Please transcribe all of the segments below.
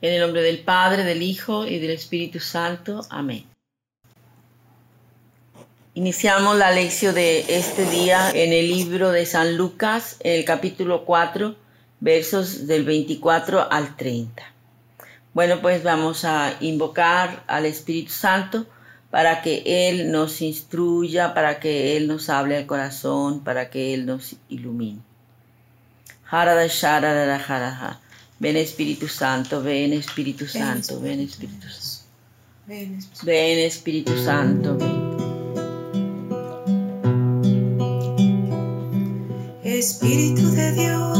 En el nombre del Padre, del Hijo y del Espíritu Santo. Amén. Iniciamos la lección de este día en el libro de San Lucas, en el capítulo 4, versos del 24 al 30. Bueno, pues vamos a invocar al Espíritu Santo para que Él nos instruya, para que Él nos hable al corazón, para que Él nos ilumine. Ven Espíritu Santo, ven Espíritu Santo, ven Espíritu Santo. Ven Espíritu Santo, ven. Espíritu de Dios,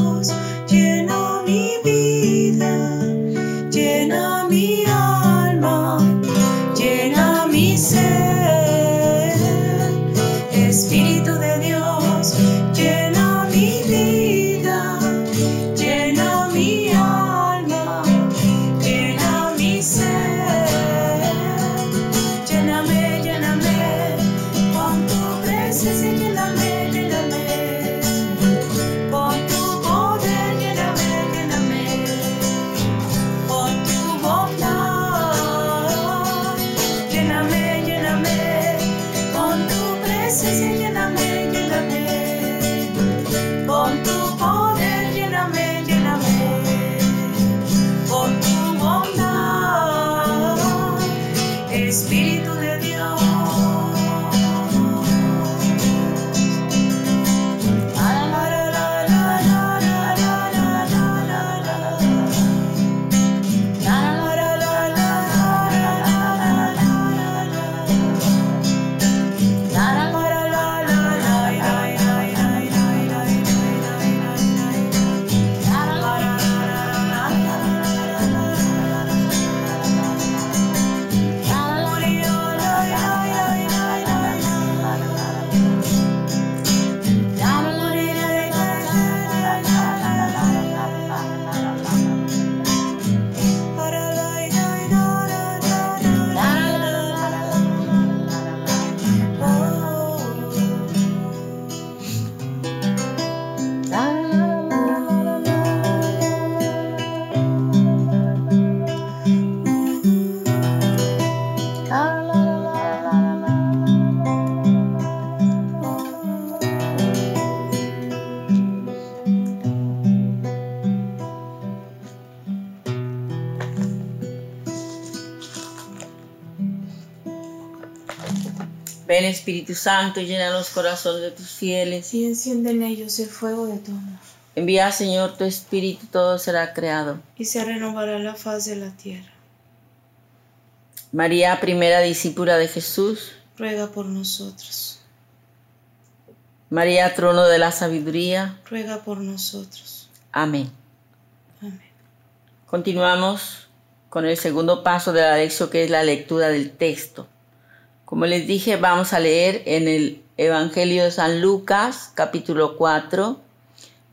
Espíritu Santo, llena los corazones de tus fieles. Y enciende en ellos el fuego de tu amor, Envía, Señor, tu Espíritu, todo será creado. y se renovará la faz de la tierra. María, primera discípula de Jesús. Ruega por nosotros, María, trono de la sabiduría. ruega por nosotros. Amén. Amén. Continuamos con el segundo paso de la lección que es la lectura del texto. Como les dije, vamos a leer en el Evangelio de San Lucas, capítulo 4,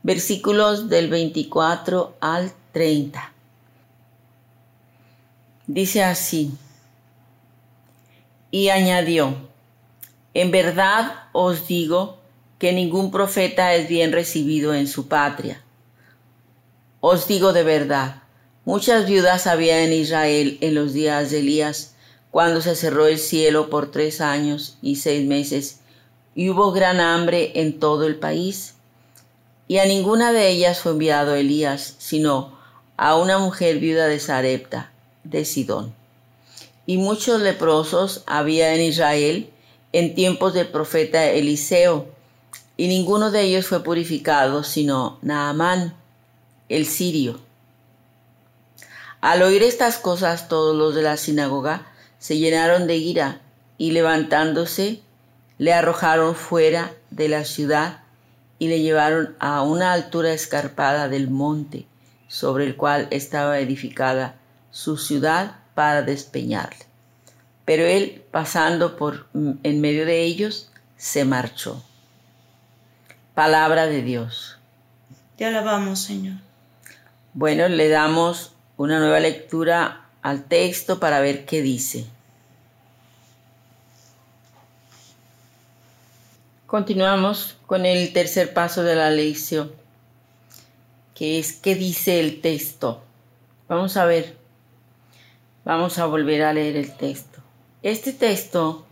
versículos del 24 al 30. Dice así, y añadió, en verdad os digo que ningún profeta es bien recibido en su patria. Os digo de verdad, muchas viudas había en Israel en los días de Elías, cuando se cerró el cielo por tres años y seis meses, y hubo gran hambre en todo el país. Y a ninguna de ellas fue enviado Elías, sino a una mujer viuda de Sarepta, de Sidón. Y muchos leprosos había en Israel en tiempos del profeta Eliseo, y ninguno de ellos fue purificado, sino Naamán, el sirio. Al oír estas cosas, todos los de la sinagoga se llenaron de ira y levantándose, le arrojaron fuera de la ciudad y le llevaron a una altura escarpada del monte sobre el cual estaba edificada su ciudad para despeñarle. Pero él, pasando por en medio de ellos, se marchó. Palabra de Dios. Te alabamos, Señor. Bueno, le damos una nueva lectura al texto para ver qué dice. Continuamos con el tercer paso de la lección, que es qué dice el texto. Vamos a ver. Vamos a volver a leer el texto. Este texto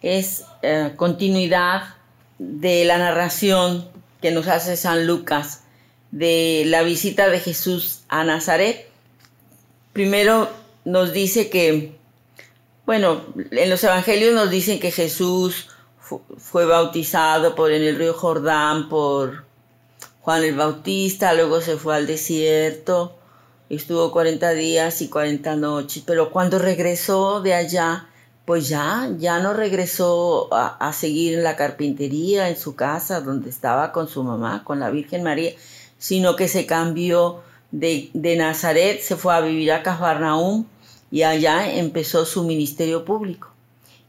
es eh, continuidad de la narración que nos hace San Lucas de la visita de Jesús a Nazaret. Primero nos dice que, bueno, en los evangelios nos dicen que Jesús fue bautizado por en el río Jordán por Juan el Bautista, luego se fue al desierto, estuvo 40 días y 40 noches, pero cuando regresó de allá, pues ya, ya no regresó a, a, seguir en la carpintería en su casa donde estaba con su mamá, con la Virgen María, sino que se cambió de, de Nazaret, se fue a vivir a Cafarnaúm y allá empezó su ministerio público.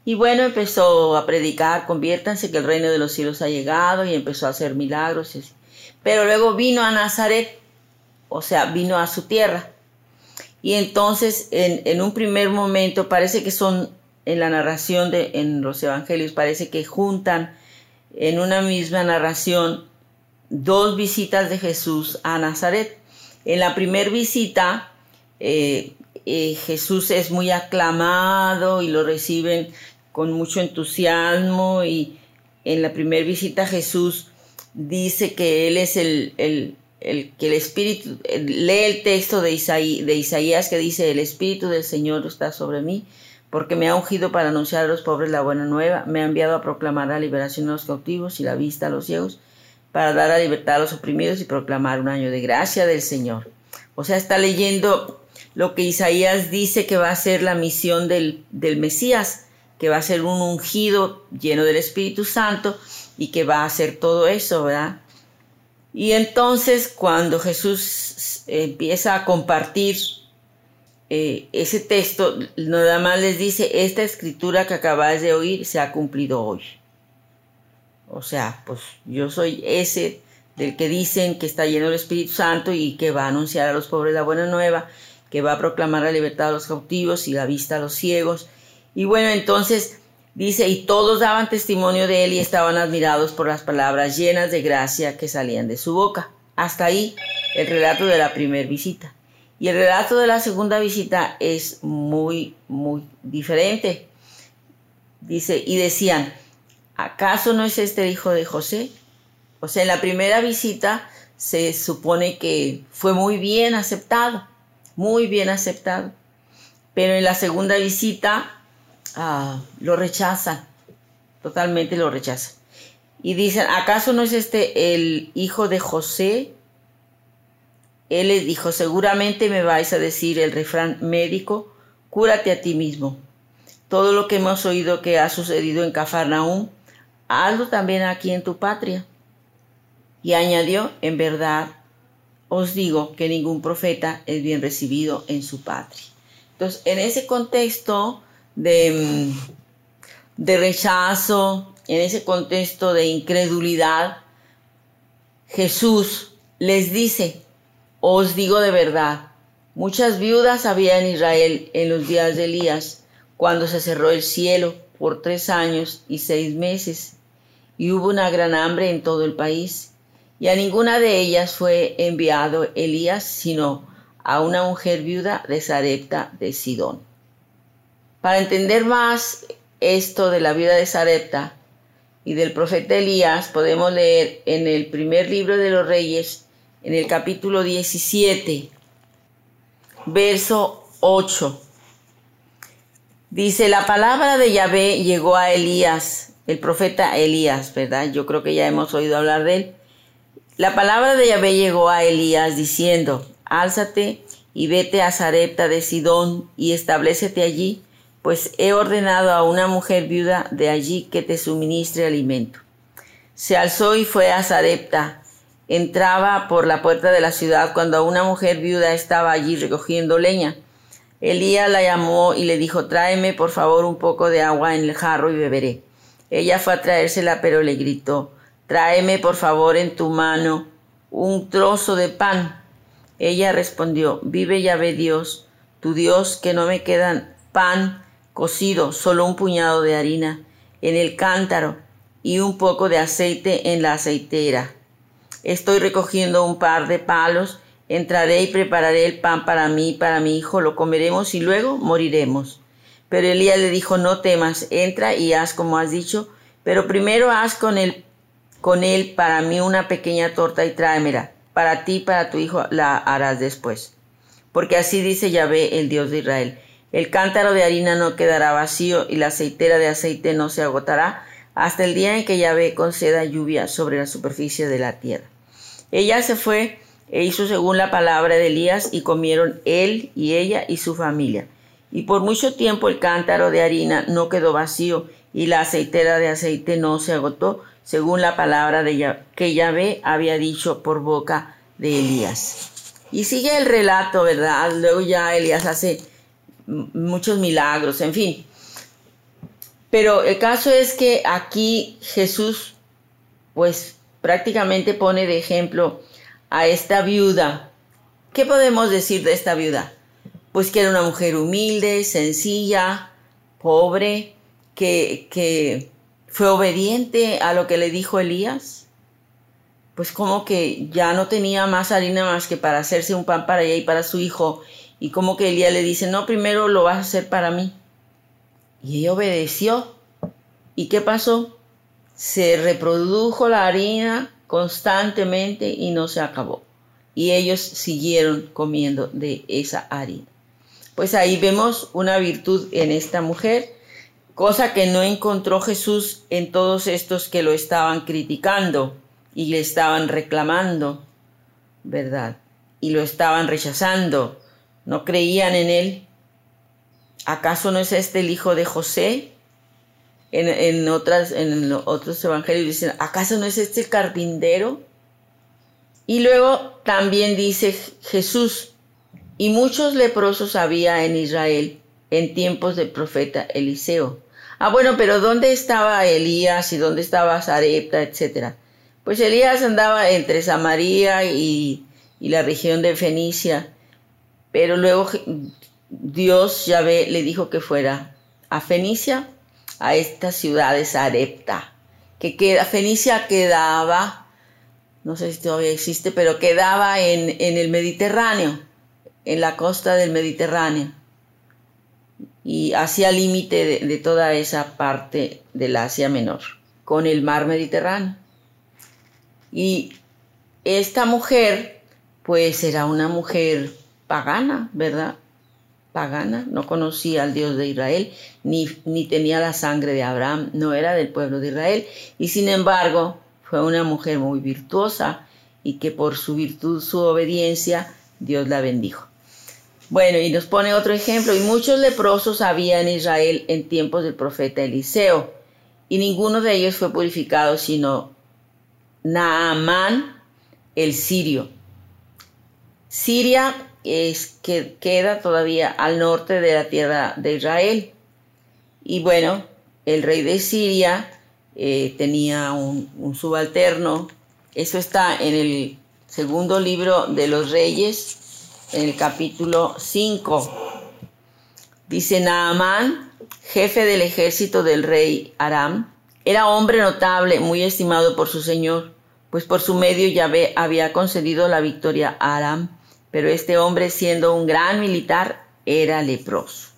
Y bueno, empezó a predicar, conviértanse que el reino de los cielos ha llegado y empezó a hacer milagros. Pero luego vino a Nazaret, o sea, vino a su tierra. Y entonces, en, en un primer momento, parece que son, en la narración de en los evangelios, parece que juntan en una misma narración dos visitas de Jesús a Nazaret. En la primera visita, eh, eh, Jesús es muy aclamado y lo reciben con mucho entusiasmo y en la primera visita Jesús dice que Él es el, el, el que el Espíritu, lee el texto de, Isaí, de Isaías que dice, el Espíritu del Señor está sobre mí, porque me ha ungido para anunciar a los pobres la buena nueva, me ha enviado a proclamar la liberación a los cautivos y la vista a los ciegos, para dar la libertad a los oprimidos y proclamar un año de gracia del Señor. O sea, está leyendo lo que Isaías dice que va a ser la misión del, del Mesías, que va a ser un ungido lleno del Espíritu Santo y que va a hacer todo eso, ¿verdad? Y entonces cuando Jesús empieza a compartir eh, ese texto, nada más les dice, esta escritura que acabáis de oír se ha cumplido hoy. O sea, pues yo soy ese del que dicen que está lleno del Espíritu Santo y que va a anunciar a los pobres la buena nueva, que va a proclamar la libertad a los cautivos y la vista a los ciegos. Y bueno, entonces dice, y todos daban testimonio de él y estaban admirados por las palabras llenas de gracia que salían de su boca. Hasta ahí el relato de la primera visita. Y el relato de la segunda visita es muy, muy diferente. Dice, y decían, ¿acaso no es este el hijo de José? O sea, en la primera visita se supone que fue muy bien aceptado, muy bien aceptado. Pero en la segunda visita ah, lo rechazan, totalmente lo rechazan. Y dicen, ¿acaso no es este el hijo de José? Él les dijo, seguramente me vais a decir el refrán médico, cúrate a ti mismo. Todo lo que hemos oído que ha sucedido en Cafarnaúm, hazlo también aquí en tu patria. Y añadió, en verdad os digo que ningún profeta es bien recibido en su patria. Entonces, en ese contexto de, de rechazo, en ese contexto de incredulidad, Jesús les dice, os digo de verdad, muchas viudas había en Israel en los días de Elías, cuando se cerró el cielo por tres años y seis meses, y hubo una gran hambre en todo el país, y a ninguna de ellas fue enviado Elías, sino a una mujer viuda de Sarepta de Sidón. Para entender más esto de la viuda de Sarepta y del profeta Elías, podemos leer en el primer libro de los Reyes, en el capítulo 17, verso 8. Dice, la palabra de Yahvé llegó a Elías, el profeta Elías, ¿verdad? Yo creo que ya hemos oído hablar de él. La palabra de Yahvé llegó a Elías diciendo, Álzate y vete a Sarepta de Sidón y establecete allí, pues he ordenado a una mujer viuda de allí que te suministre alimento. Se alzó y fue a Sarepta. Entraba por la puerta de la ciudad cuando una mujer viuda estaba allí recogiendo leña. Elías la llamó y le dijo, tráeme por favor un poco de agua en el jarro y beberé. Ella fue a traérsela, pero le gritó, tráeme por favor en tu mano un trozo de pan. Ella respondió, vive Yahvé Dios, tu Dios, que no me quedan pan cocido, solo un puñado de harina en el cántaro y un poco de aceite en la aceitera. Estoy recogiendo un par de palos entraré y prepararé el pan para mí y para mi hijo, lo comeremos y luego moriremos. Pero Elías le dijo, no temas, entra y haz como has dicho, pero primero haz con él, con él para mí una pequeña torta y tráemela. Para ti y para tu hijo la harás después. Porque así dice Yahvé, el Dios de Israel. El cántaro de harina no quedará vacío y la aceitera de aceite no se agotará hasta el día en que Yahvé conceda lluvia sobre la superficie de la tierra. Ella se fue e hizo según la palabra de Elías y comieron él y ella y su familia. Y por mucho tiempo el cántaro de harina no quedó vacío y la aceitera de aceite no se agotó, según la palabra de que Yahvé había dicho por boca de Elías. Y sigue el relato, ¿verdad? Luego ya Elías hace muchos milagros, en fin. Pero el caso es que aquí Jesús, pues prácticamente pone de ejemplo a esta viuda. ¿Qué podemos decir de esta viuda? Pues que era una mujer humilde, sencilla, pobre, que, fue obediente a lo que le dijo Elías. Pues como que ya no tenía más harina más que para hacerse un pan para ella y para su hijo y como que Elías le dice, no, primero lo vas a hacer para mí. Y ella obedeció. ¿Y qué pasó? Se reprodujo la harina constantemente y no se acabó. Y ellos siguieron comiendo de esa harina. Pues ahí vemos una virtud en esta mujer, cosa que no encontró Jesús en todos estos que lo estaban criticando y le estaban reclamando, ¿verdad? Y lo estaban rechazando no creían en él. ¿Acaso no es este el hijo de José? En, otras, en otros evangelios dicen, ¿acaso no es este el carpintero? Y luego también dice Jesús, y muchos leprosos había en Israel en tiempos del profeta Eliseo. Ah, bueno, pero ¿dónde estaba Elías y dónde estaba Sarepta, etcétera? Pues Elías andaba entre Samaria y, y la región de Fenicia pero luego Dios, Yahvé, le dijo que fuera a Fenicia, a esta ciudad de Sarepta, que queda, Fenicia quedaba, no sé si todavía existe, pero quedaba en, el Mediterráneo, en la costa del Mediterráneo, y hacia límite de, de toda esa parte del Asia Menor, con el mar Mediterráneo. Y esta mujer, pues era una mujer pagana, ¿verdad? Pagana, no conocía al Dios de Israel, ni, ni tenía la sangre de Abraham, no era del pueblo de Israel, y sin embargo fue una mujer muy virtuosa y que por su virtud, su obediencia, Dios la bendijo. Bueno, y nos pone otro ejemplo, y muchos leprosos había en Israel en tiempos del profeta Eliseo, y ninguno de ellos fue purificado sino Naamán el sirio. Siria es que queda todavía al norte de la tierra de Israel. Y bueno, el rey de Siria eh, tenía un, subalterno. Eso está en el segundo libro de los reyes, el capítulo 5. Dice Naamán, jefe del ejército del rey Aram, era hombre notable, muy estimado por su señor, pues por su medio Yahvé había concedido la victoria a Aram pero este hombre, siendo un gran militar, era leproso.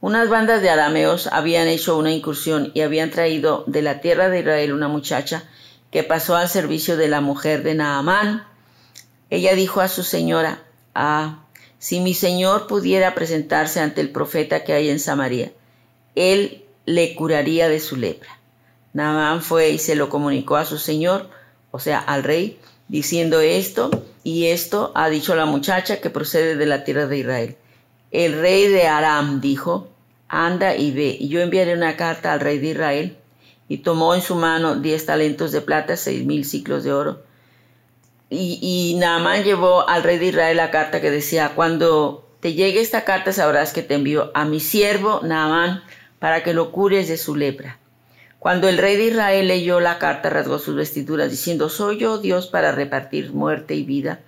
Unas bandas de arameos habían hecho una incursión y habían traído de la tierra de Israel una muchacha que pasó al servicio de la mujer de Naamán. Ella dijo a su señora, Si mi señor pudiera presentarse ante el profeta que hay en Samaria, él le curaría de su lepra. Naamán fue y se lo comunicó a su señor, o sea, al rey, diciendo esto, y esto ha dicho la muchacha que procede de la tierra de Israel. El rey de Aram dijo, anda y ve, y yo enviaré una carta al rey de Israel. Y tomó en su mano diez talentos de plata, seis mil ciclos de oro. Y, y Naamán llevó al rey de Israel la carta que decía, cuando te llegue esta carta sabrás que te envío a mi siervo Naamán para que lo cures de su lepra. Cuando el rey de Israel leyó la carta, rasgó sus vestiduras, diciendo, ¿soy yo Dios para repartir muerte y vida?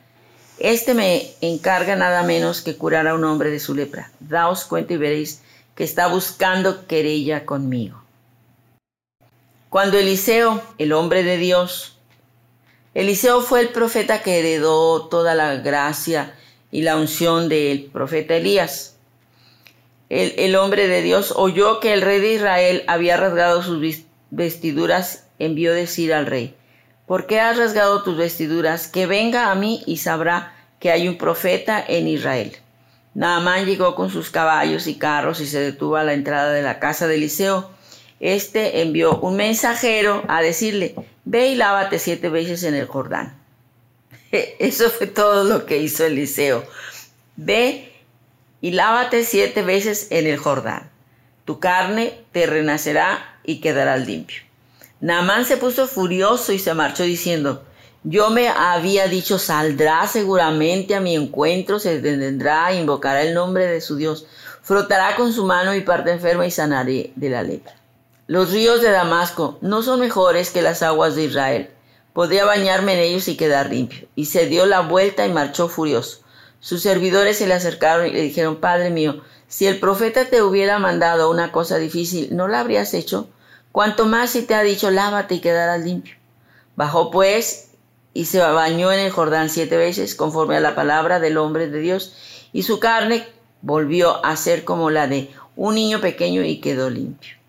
Este me encarga nada menos que curar a un hombre de su lepra. Daos cuenta y veréis que está buscando querella conmigo. Cuando Eliseo, el hombre de Dios, Eliseo fue el profeta que heredó toda la gracia y la unción del profeta Elías. El, hombre de Dios oyó que el rey de Israel había rasgado sus vestiduras, envió decir al rey, ¿por qué has rasgado tus vestiduras? Que venga a mí y sabrá que hay un profeta en Israel. Naamán llegó con sus caballos y carros y se detuvo a la entrada de la casa de Eliseo. Este envió un mensajero a decirle, ve y lávate siete veces en el Jordán. Eso fue todo lo que hizo Eliseo. Ve y lávate siete veces en el Jordán. Tu carne te renacerá y quedarás limpio. Naamán se puso furioso y se marchó diciendo, yo me había dicho, saldrá seguramente a mi encuentro, se detendrá, invocará el nombre de su Dios, frotará con su mano mi parte enferma y sanaré de la lepra. Los ríos de Damasco no son mejores que las aguas de Israel. Podría bañarme en ellos y quedar limpio. Y se dio la vuelta y marchó furioso. Sus servidores se le acercaron y le dijeron, Padre mío, si el profeta te hubiera mandado una cosa difícil, ¿no la habrías hecho? Cuanto más si te ha dicho, lávate y quedarás limpio. Bajó pues y se bañó en el Jordán siete veces, conforme a la palabra del hombre de Dios, y su carne volvió a ser como la de un niño pequeño y quedó limpio.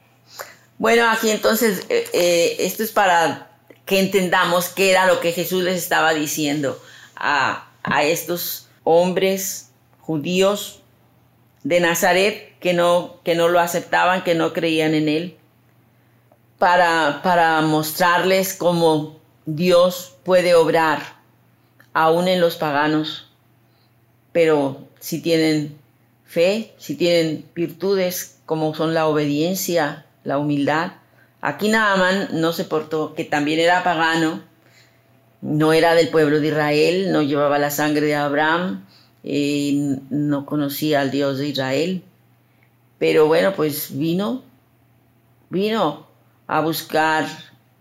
Bueno, aquí entonces, eh, eh, esto es para que entendamos qué era lo que Jesús les estaba diciendo a, estos hombres judíos de Nazaret que no, que no lo aceptaban, que no creían en él, para, para mostrarles cómo Dios puede obrar aún en los paganos, pero si tienen fe, si tienen virtudes como son la obediencia, la humildad. Aquí Naaman no se portó, que también era pagano, no era del pueblo de Israel, no llevaba la sangre de Abraham, eh, no conocía al Dios de Israel. Pero bueno, pues vino, vino a buscar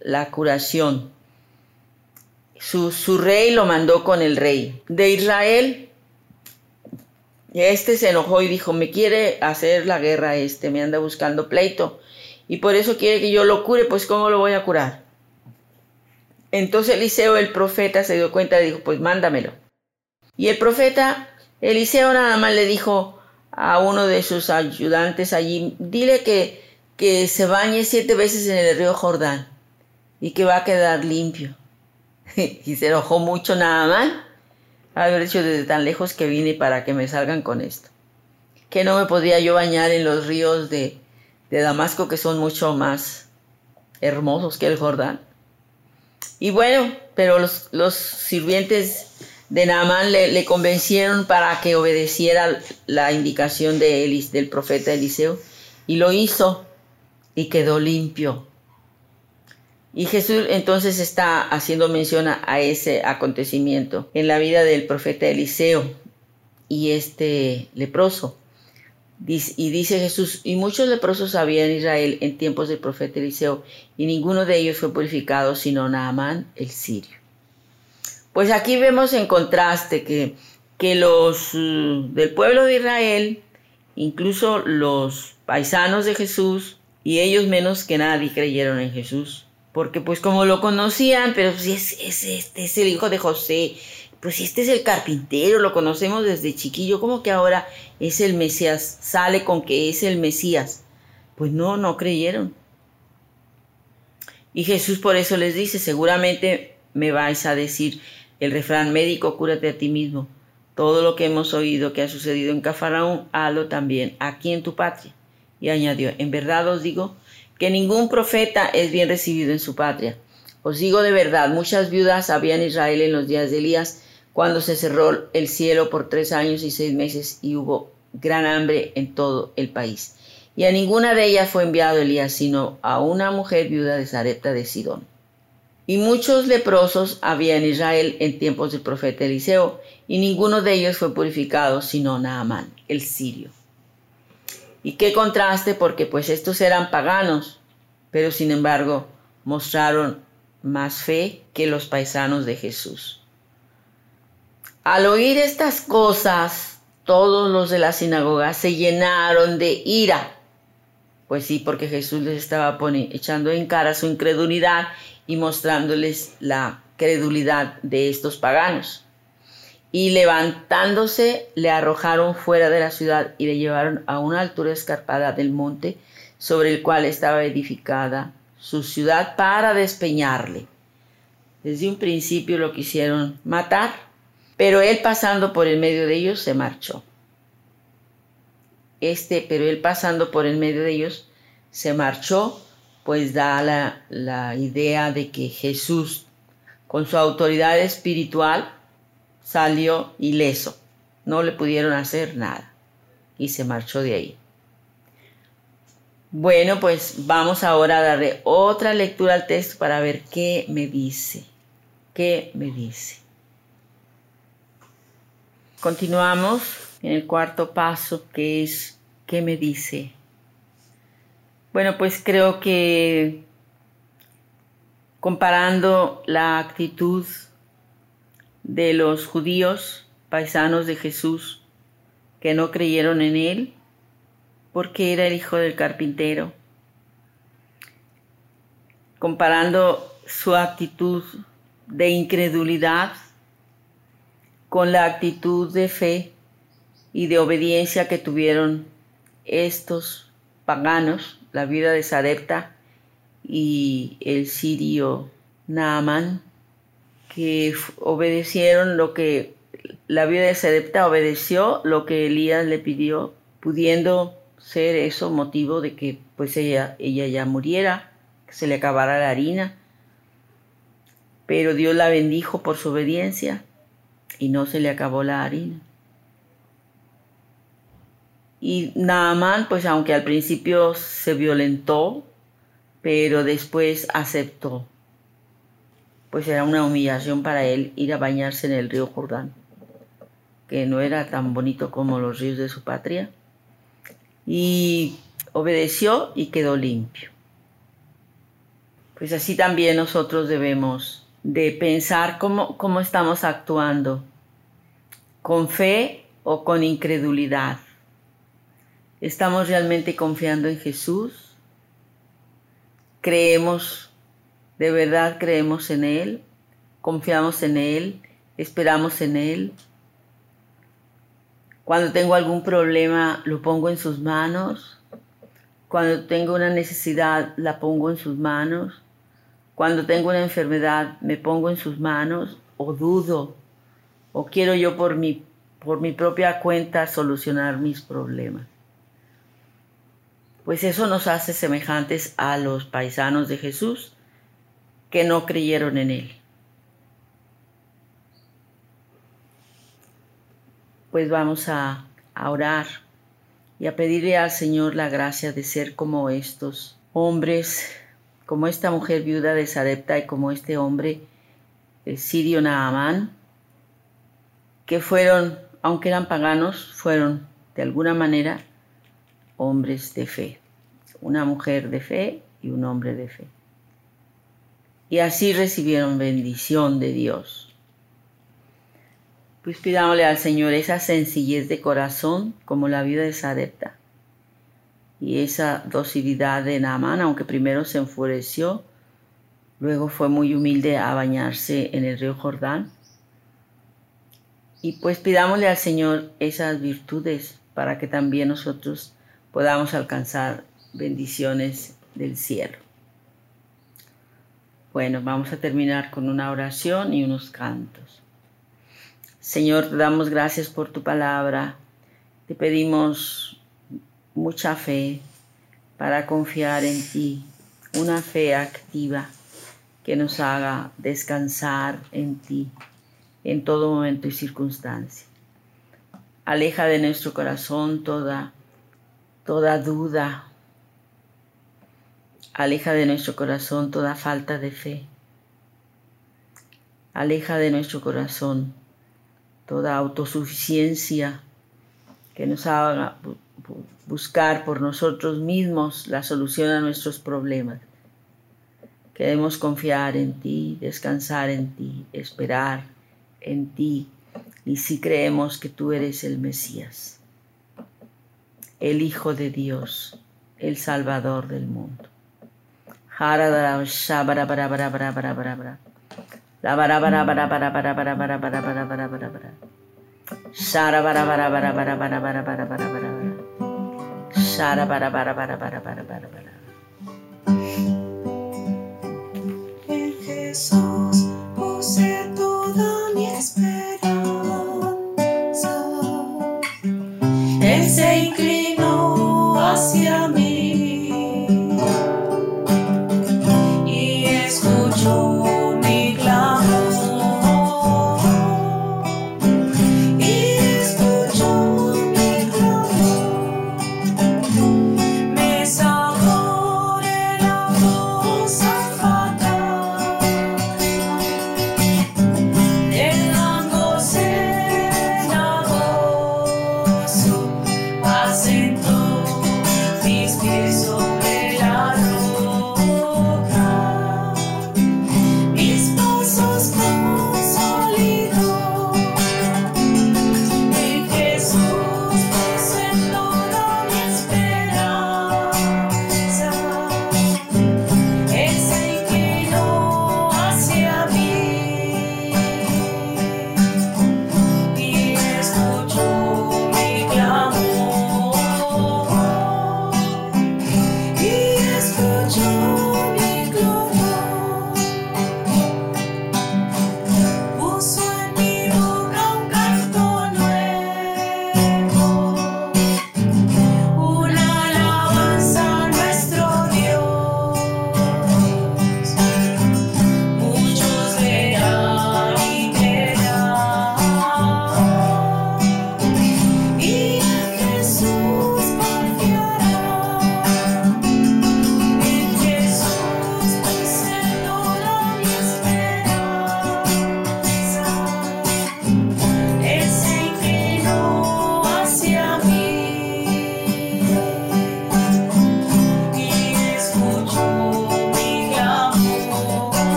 la curación. Su, su rey lo mandó con el rey de Israel. Este se enojó y dijo, me quiere hacer la guerra este, me anda buscando pleito y por eso quiere que yo lo cure, pues ¿cómo lo voy a curar? Entonces Eliseo, el profeta, se dio cuenta y dijo, pues mándamelo. Y el profeta Eliseo nada más le dijo a uno de sus ayudantes allí, dile que, que se bañe siete veces en el río Jordán y que va a quedar limpio. y se enojó mucho nada más haber hecho desde tan lejos que vine para que me salgan con esto. Que no me podía yo bañar en los ríos de, de Damasco que son mucho más hermosos que el Jordán. Y bueno, pero los, sirvientes de Naamán le, convencieron para que obedeciera la indicación de Elis, del profeta Eliseo y lo hizo y quedó limpio. Y Jesús entonces está haciendo mención a ese acontecimiento en la vida del profeta Eliseo y este leproso. Y dice Jesús, y muchos leprosos había en Israel en tiempos del profeta Eliseo, y ninguno de ellos fue purificado, sino Naamán el sirio. Pues aquí vemos en contraste que, que los uh, del pueblo de Israel, incluso los paisanos de Jesús, y ellos menos que nadie creyeron en Jesús. Porque pues como lo conocían, pero si es, es, este es el hijo de José, pues este es el carpintero, lo conocemos desde chiquillo, como que ahora es el Mesías, sale con que es el Mesías. Pues no, no creyeron. Y Jesús por eso les dice, seguramente me vais a decir el refrán médico, cúrate a ti mismo. Todo lo que hemos oído que ha sucedido en Cafarnaúm, halo también aquí en tu patria. Y añadió, en verdad os digo que ningún profeta es bien recibido en su patria. Os digo de verdad, muchas viudas había en Israel en los días de Elías, cuando se cerró el cielo por tres años y seis meses y hubo gran hambre en todo el país. Y a ninguna de ellas fue enviado Elías, sino a una mujer viuda de Zarepta de Sidón. Y muchos leprosos había en Israel en tiempos del profeta Eliseo, y ninguno de ellos fue purificado, sino Naamán, el sirio. Y qué contraste, porque pues estos eran paganos, pero sin embargo mostraron más fe que los paisanos de Jesús. Al oír estas cosas, todos los de la sinagoga se llenaron de ira. Pues sí, porque Jesús les estaba echando en cara su incredulidad y mostrándoles la credulidad de estos paganos. Y levantándose, le arrojaron fuera de la ciudad y le llevaron a una altura escarpada del monte sobre el cual estaba edificada su ciudad para despeñarle. Desde un principio lo quisieron matar, pero él pasando por el medio de ellos se marchó. Este, pero él pasando por el medio de ellos se marchó, pues da la, idea de que Jesús, con su autoridad espiritual, salió ileso. No le pudieron hacer nada y se marchó de ahí. Bueno, pues vamos ahora a darle otra lectura al texto para ver qué me dice. ¿Qué me dice? Continuamos en el cuarto paso que es ¿qué me dice? Bueno, pues creo que comparando la actitud de los judíos paisanos de Jesús que no creyeron en él porque era el hijo del carpintero. Comparando su actitud de incredulidad con la actitud de fe y de obediencia que tuvieron estos paganos, la vida de Sarepta y el sirio Naaman, que obedecieron lo que la vida de Sarepta obedeció lo que Elías le pidió, pudiendo ser eso motivo de que pues ella, ella ya muriera, que se le acabara la harina. Pero Dios la bendijo por su obediencia y no se le acabó la harina. Y Naaman, pues aunque al principio se violentó, pero después aceptó. Pues era una humillación para él ir a bañarse en el río Jordán, que no era tan bonito como los ríos de su patria y obedeció y quedó limpio. Pues así también nosotros debemos de pensar cómo, cómo estamos actuando, con fe o con incredulidad. ¿Estamos realmente confiando en Jesús? ¿Creemos, de verdad creemos en Él? ¿Confiamos en Él? ¿Esperamos en Él? Cuando tengo algún problema, lo pongo en sus manos. Cuando tengo una necesidad, la pongo en sus manos. Cuando tengo una enfermedad, me pongo en sus manos o dudo o quiero yo por mi, por mi propia cuenta solucionar mis problemas. Pues eso nos hace semejantes a los paisanos de Jesús que no creyeron en Él. pues vamos a, orar y a pedirle al Señor la gracia de ser como estos hombres, como esta mujer viuda de Sarepta y como este hombre el sirio Naamán, que fueron, aunque eran paganos, fueron de alguna manera hombres de fe, una mujer de fe y un hombre de fe. Y así recibieron bendición de Dios. Pues pidámosle al Señor esa sencillez de corazón como la vida de Sarepta y esa docilidad de Naamán, aunque primero se enfureció, luego fue muy humilde a bañarse en el río Jordán. Y pues pidámosle al Señor esas virtudes para que también nosotros podamos alcanzar bendiciones del cielo. Bueno, vamos a terminar con una oración y unos cantos. Señor, te damos gracias por tu palabra. Te pedimos mucha fe para confiar en ti, una fe activa que nos haga descansar en ti en todo momento y circunstancia. Aleja de nuestro corazón toda toda duda. Aleja de nuestro corazón toda falta de fe. Aleja de nuestro corazón toda autosuficiencia que nos haga buscar por nosotros mismos la solución a nuestros problemas. Queremos confiar en ti, descansar en ti, esperar en ti, y si creemos que tú eres el Mesías, el Hijo de Dios, el Salvador del mundo. Shara, para, para, para, para, para, para, para. En Jesús puse toda mi esperanza.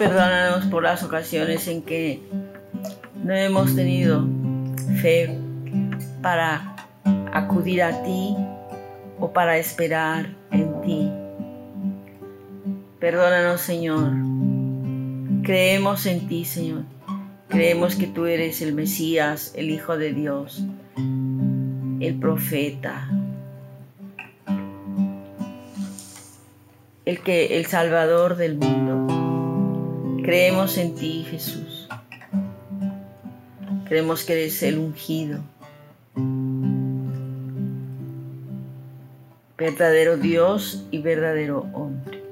Perdónanos por las ocasiones en que no hemos tenido fe para acudir a ti o para esperar en ti. Perdónanos, Señor. Creemos en ti, Señor. Creemos que tú eres el Mesías, el Hijo de Dios, el profeta, el que el Salvador del mundo. Creemos en ti, Jesús. Creemos que eres el ungido, verdadero Dios y verdadero hombre.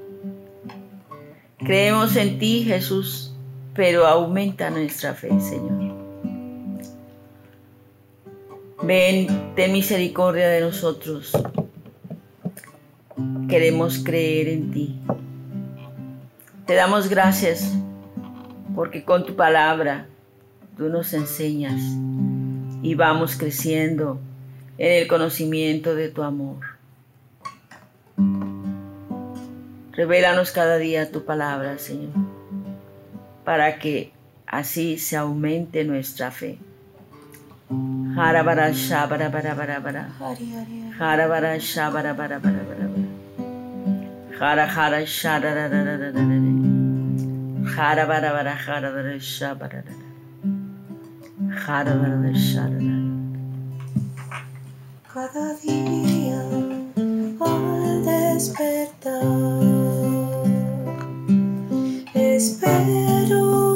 Creemos en ti, Jesús, pero aumenta nuestra fe, Señor. Ven, ten misericordia de nosotros. Queremos creer en ti. Te damos gracias porque con tu palabra tú nos enseñas y vamos creciendo en el conocimiento de tu amor. Revélanos cada día tu palabra, Señor, para que así se aumente nuestra fe. Harabara shabara cada día al despertar espero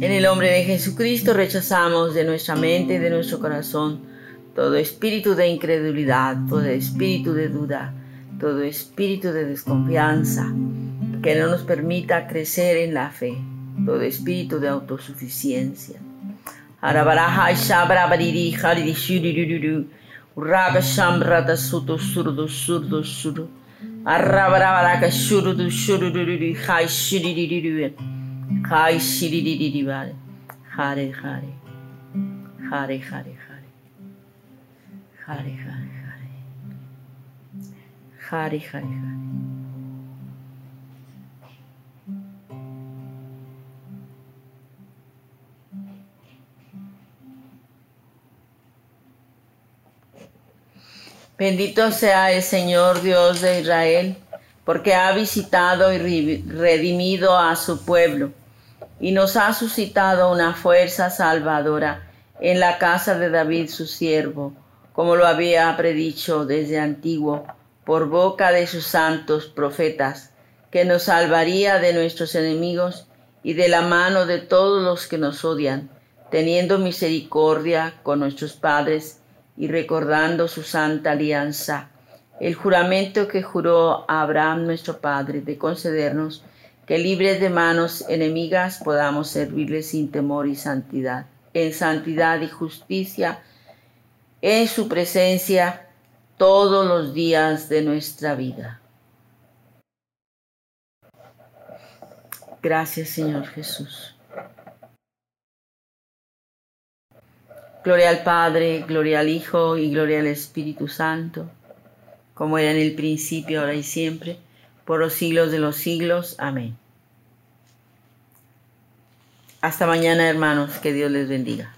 En el nombre de Jesucristo rechazamos de nuestra mente y de nuestro corazón todo espíritu de incredulidad, todo espíritu de duda, todo espíritu de desconfianza que no nos permita crecer en la fe, todo espíritu de autosuficiencia. Arabarabaraka shurudu shurururu. Hai shiriruru. Hai. Vale. Hare hare. Hare hare hare. Hare hare hare. Hare hare hare. Bendito sea el Señor Dios de Israel, porque ha visitado y re- redimido a su pueblo y nos ha suscitado una fuerza salvadora en la casa de David su siervo, como lo había predicho desde antiguo por boca de sus santos profetas, que nos salvaría de nuestros enemigos y de la mano de todos los que nos odian, teniendo misericordia con nuestros padres y recordando su santa alianza, el juramento que juró a Abraham nuestro Padre de concedernos que libres de manos enemigas podamos servirle sin temor y santidad, en santidad y justicia, en su presencia todos los días de nuestra vida. Gracias Señor Jesús. Gloria al Padre, gloria al Hijo y gloria al Espíritu Santo, como era en el principio, ahora y siempre, por los siglos de los siglos. Amén. Hasta mañana, hermanos, que Dios les bendiga.